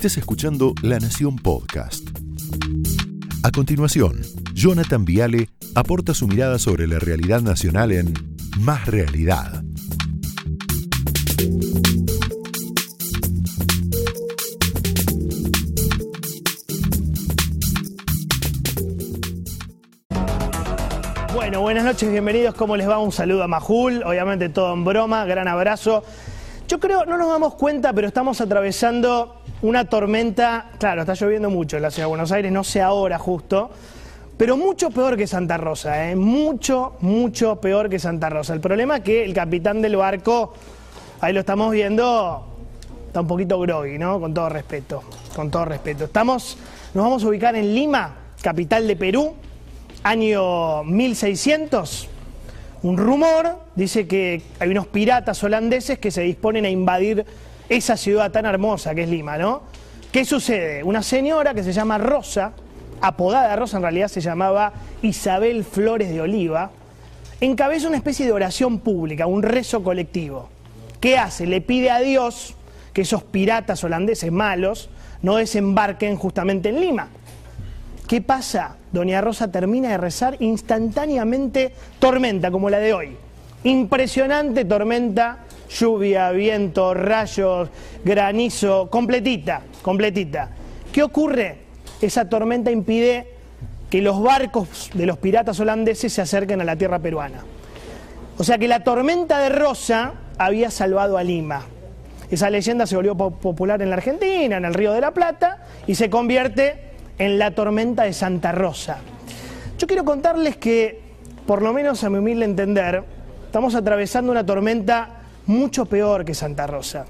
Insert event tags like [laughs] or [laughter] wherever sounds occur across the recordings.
Estés escuchando La Nación Podcast. A continuación, Jonathan Viale aporta su mirada sobre la realidad nacional en Más Realidad. Bueno, buenas noches, bienvenidos. ¿Cómo les va? Un saludo a Majul, obviamente todo en broma, gran abrazo. Yo creo, no nos damos cuenta, pero estamos atravesando una tormenta, claro, está lloviendo mucho en la ciudad de Buenos Aires, no sé ahora justo, pero mucho peor que Santa Rosa, ¿eh? mucho, mucho peor que Santa Rosa. El problema es que el capitán del barco, ahí lo estamos viendo, está un poquito groggy, ¿no? Con todo respeto, con todo respeto. Estamos, nos vamos a ubicar en Lima, capital de Perú, año 1600. Un rumor dice que hay unos piratas holandeses que se disponen a invadir esa ciudad tan hermosa que es Lima, ¿no? ¿Qué sucede? Una señora que se llama Rosa, apodada Rosa en realidad se llamaba Isabel Flores de Oliva, encabeza una especie de oración pública, un rezo colectivo. ¿Qué hace? Le pide a Dios que esos piratas holandeses malos no desembarquen justamente en Lima. ¿Qué pasa? Doña Rosa termina de rezar instantáneamente tormenta como la de hoy. Impresionante tormenta, lluvia, viento, rayos, granizo, completita, completita. ¿Qué ocurre? Esa tormenta impide que los barcos de los piratas holandeses se acerquen a la tierra peruana. O sea que la tormenta de Rosa había salvado a Lima. Esa leyenda se volvió popular en la Argentina, en el Río de la Plata, y se convierte en la tormenta de Santa Rosa. Yo quiero contarles que, por lo menos a mi humilde entender, estamos atravesando una tormenta mucho peor que Santa Rosa.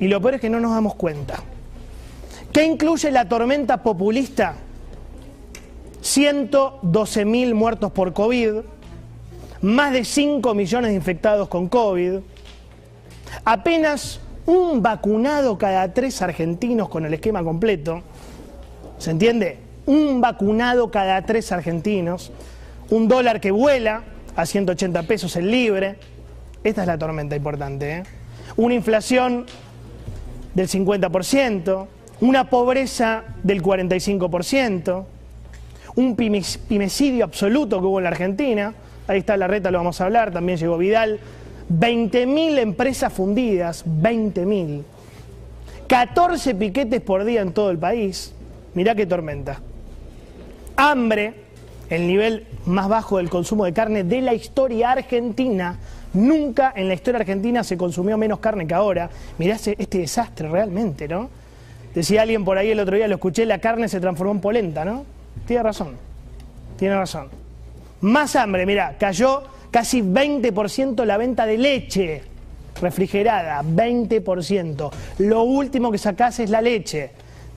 Y lo peor es que no nos damos cuenta. ¿Qué incluye la tormenta populista? 112.000 muertos por COVID, más de 5 millones de infectados con COVID, apenas un vacunado cada tres argentinos con el esquema completo, ¿Se entiende? Un vacunado cada tres argentinos, un dólar que vuela a 180 pesos el libre. Esta es la tormenta importante. ¿eh? Una inflación del 50%, una pobreza del 45%, un pimecidio absoluto que hubo en la Argentina. Ahí está la reta, lo vamos a hablar, también llegó Vidal. 20.000 empresas fundidas, 20.000. 14 piquetes por día en todo el país. Mirá qué tormenta. Hambre, el nivel más bajo del consumo de carne de la historia argentina. Nunca en la historia argentina se consumió menos carne que ahora. Mirá este desastre realmente, ¿no? Decía alguien por ahí el otro día, lo escuché, la carne se transformó en polenta, ¿no? Tiene razón, tiene razón. Más hambre, mirá, cayó casi 20% la venta de leche refrigerada, 20%. Lo último que sacás es la leche.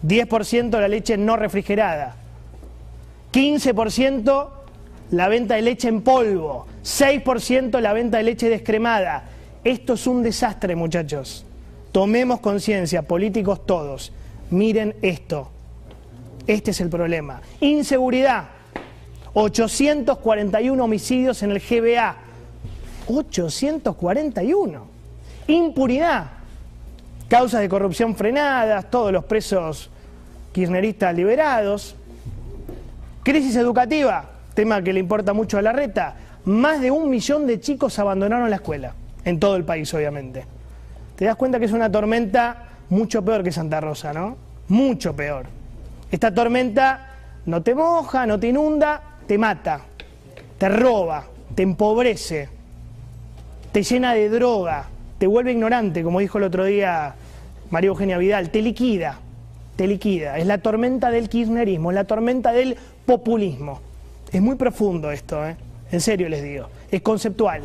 10% la leche no refrigerada, 15% la venta de leche en polvo, 6% la venta de leche descremada. Esto es un desastre, muchachos. Tomemos conciencia, políticos todos. Miren esto. Este es el problema. Inseguridad. 841 homicidios en el GBA. 841. Impunidad causas de corrupción frenadas, todos los presos kirchneristas liberados. Crisis educativa, tema que le importa mucho a la reta. Más de un millón de chicos abandonaron la escuela, en todo el país obviamente. Te das cuenta que es una tormenta mucho peor que Santa Rosa, ¿no? Mucho peor. Esta tormenta no te moja, no te inunda, te mata, te roba, te empobrece, te llena de droga, te vuelve ignorante, como dijo el otro día María Eugenia Vidal, te liquida, te liquida. Es la tormenta del kirchnerismo, es la tormenta del populismo. Es muy profundo esto, ¿eh? en serio les digo, es conceptual.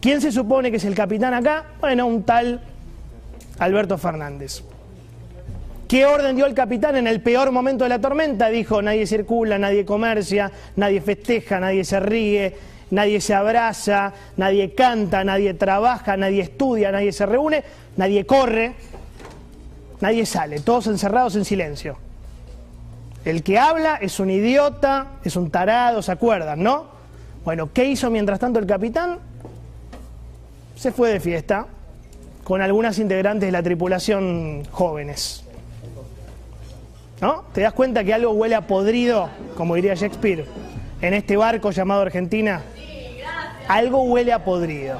¿Quién se supone que es el capitán acá? Bueno, un tal Alberto Fernández. ¿Qué orden dio el capitán en el peor momento de la tormenta? Dijo, nadie circula, nadie comercia, nadie festeja, nadie se ríe, nadie se abraza, nadie canta, nadie trabaja, nadie estudia, nadie se reúne, nadie corre, nadie sale, todos encerrados en silencio. El que habla es un idiota, es un tarado, ¿se acuerdan, no? Bueno, ¿qué hizo mientras tanto el capitán? Se fue de fiesta con algunas integrantes de la tripulación jóvenes. ¿No? ¿Te das cuenta que algo huele a podrido, como diría Shakespeare, en este barco llamado Argentina? Algo huele a podrido.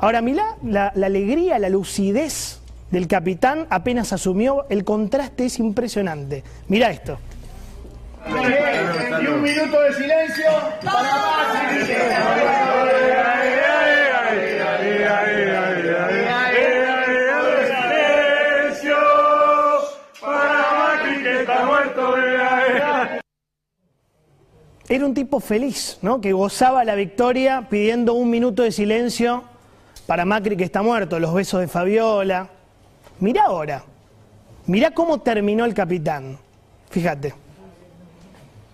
Ahora, mira la, la alegría, la lucidez del capitán apenas asumió, el contraste es impresionante. Mira esto. Y un minuto de silencio para Era un tipo feliz, ¿no? Que gozaba la victoria pidiendo un minuto de silencio para Macri que está muerto, los besos de Fabiola. Mirá ahora, mirá cómo terminó el capitán. Fíjate.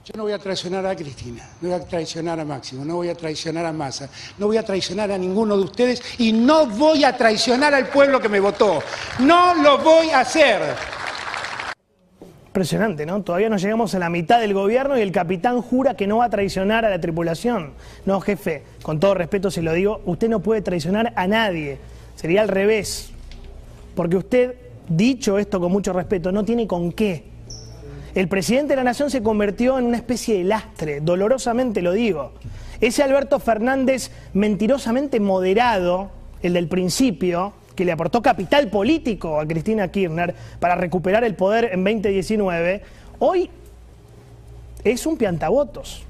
Yo no voy a traicionar a Cristina, no voy a traicionar a Máximo, no voy a traicionar a Massa, no voy a traicionar a ninguno de ustedes y no voy a traicionar al pueblo que me votó. No lo voy a hacer. Impresionante, ¿no? Todavía no llegamos a la mitad del gobierno y el capitán jura que no va a traicionar a la tripulación. No, jefe, con todo respeto se lo digo, usted no puede traicionar a nadie. Sería al revés. Porque usted, dicho esto con mucho respeto, no tiene con qué. El presidente de la Nación se convirtió en una especie de lastre, dolorosamente lo digo. Ese Alberto Fernández mentirosamente moderado, el del principio, que le aportó capital político a Cristina Kirchner para recuperar el poder en 2019, hoy es un piantavotos.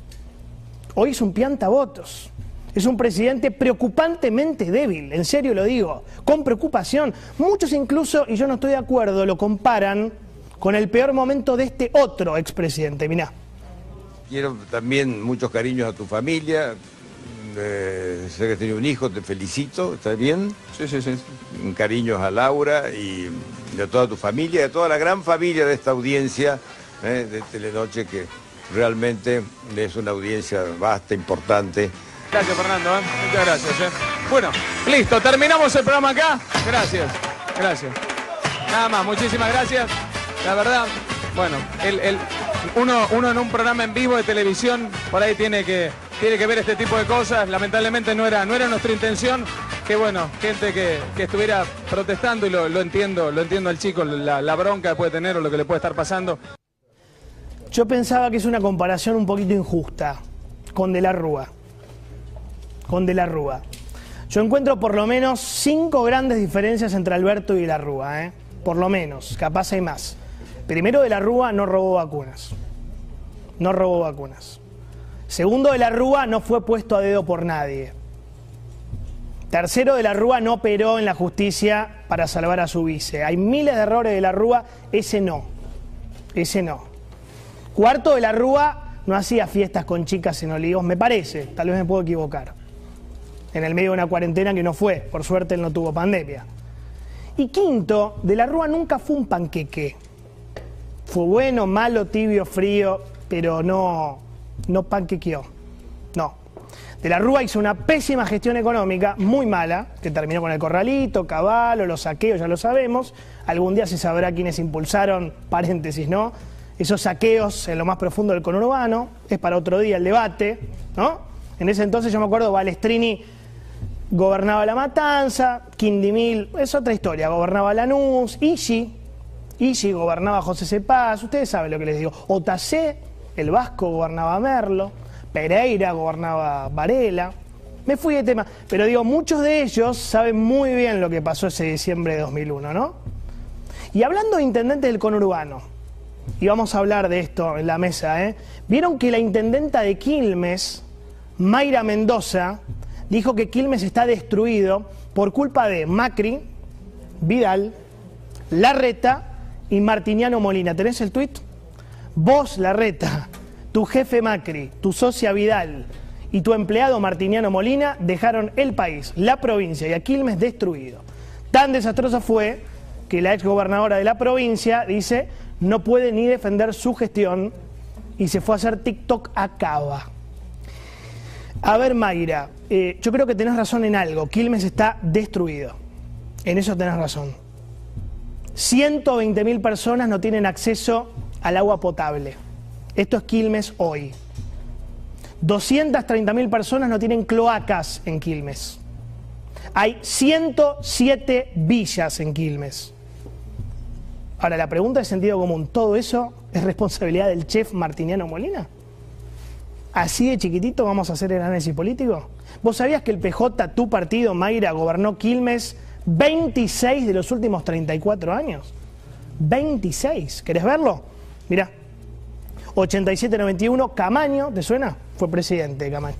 Hoy es un piantavotos. Es un presidente preocupantemente débil, en serio lo digo, con preocupación. Muchos incluso, y yo no estoy de acuerdo, lo comparan con el peor momento de este otro expresidente. Mirá. Quiero también muchos cariños a tu familia, eh, sé que has tenido un hijo, te felicito, ¿estás bien? Sí, sí, sí. Cariños a Laura y a toda tu familia, y a toda la gran familia de esta audiencia eh, de Telenoche, que realmente es una audiencia vasta, importante. Gracias, Fernando. ¿eh? Muchas gracias. ¿eh? Bueno, listo, terminamos el programa acá. Gracias, gracias. Nada más, muchísimas gracias. La verdad, bueno, el, el- uno, uno en un programa en vivo de televisión, por ahí tiene que, tiene que ver este tipo de cosas. Lamentablemente no era, no era nuestra intención. Que bueno, gente que, que estuviera protestando y lo, lo entiendo, lo entiendo al chico, la, la bronca que puede tener o lo que le puede estar pasando. Yo pensaba que es una comparación un poquito injusta con De la Rúa. Con De la Rúa. Yo encuentro por lo menos cinco grandes diferencias entre Alberto y De la Rúa, ¿eh? Por lo menos, capaz hay más. Primero, De la Rúa no robó vacunas. No robó vacunas. Segundo, De la Rúa no fue puesto a dedo por nadie. Tercero, De la Rúa no operó en la justicia para salvar a su vice. Hay miles de errores de la Rúa, ese no. Ese no. Cuarto, de la Rúa no hacía fiestas con chicas en Olivos, me parece, tal vez me puedo equivocar. En el medio de una cuarentena que no fue, por suerte él no tuvo pandemia. Y quinto, de la Rúa nunca fue un panqueque. Fue bueno, malo, tibio, frío, pero no, no panquequeó. No. De la Rúa hizo una pésima gestión económica, muy mala, que terminó con el corralito, caballo, los saqueos, ya lo sabemos. Algún día se sabrá quiénes impulsaron, paréntesis, ¿no? Esos saqueos en lo más profundo del conurbano, es para otro día el debate, ¿no? En ese entonces yo me acuerdo, Balestrini gobernaba La Matanza, Quindimil, es otra historia, gobernaba Lanús, Isi, Isi gobernaba José Cepaz, ustedes saben lo que les digo, Otacé, el Vasco gobernaba Merlo, Pereira gobernaba Varela, me fui de tema, pero digo, muchos de ellos saben muy bien lo que pasó ese diciembre de 2001, ¿no? Y hablando de intendentes del conurbano, y vamos a hablar de esto en la mesa, ¿eh? Vieron que la intendenta de Quilmes, Mayra Mendoza, dijo que Quilmes está destruido por culpa de Macri, Vidal, Larreta y Martiniano Molina. ¿Tenés el tuit? Vos, Larreta, tu jefe Macri, tu socia Vidal y tu empleado Martiniano Molina dejaron el país, la provincia y a Quilmes destruido. Tan desastroso fue que la exgobernadora de la provincia dice no puede ni defender su gestión y se fue a hacer TikTok a Cava. A ver, Mayra, eh, yo creo que tenés razón en algo. Quilmes está destruido. En eso tenés razón. 120.000 personas no tienen acceso al agua potable. Esto es Quilmes hoy. 230.000 personas no tienen cloacas en Quilmes. Hay 107 villas en Quilmes. Ahora, la pregunta de sentido común, ¿todo eso es responsabilidad del chef Martiniano Molina? ¿Así de chiquitito vamos a hacer el análisis político? ¿Vos sabías que el PJ, tu partido, Mayra, gobernó Quilmes 26 de los últimos 34 años? 26. ¿Querés verlo? Mirá. 87-91, Camaño, ¿te suena? Fue presidente Camaño.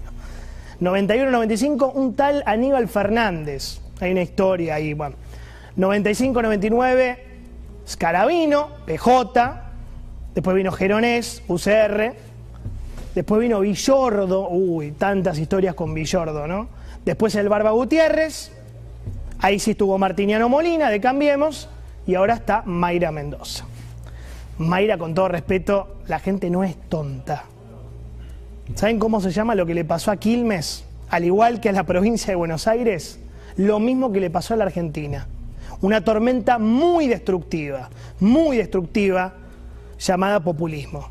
91-95, un tal Aníbal Fernández. Hay una historia ahí, bueno. 95-99, Scarabino, PJ. Después vino Geronés, UCR. Después vino Villordo. Uy, tantas historias con Villordo, ¿no? Después el Barba Gutiérrez. Ahí sí estuvo Martiniano Molina, de Cambiemos. Y ahora está Mayra Mendoza. Mayra, con todo respeto, la gente no es tonta. ¿Saben cómo se llama lo que le pasó a Quilmes? Al igual que a la [laughs] provincia de Buenos Aires, lo mismo que le pasó a la Argentina. Una tormenta muy destructiva, muy destructiva, llamada populismo.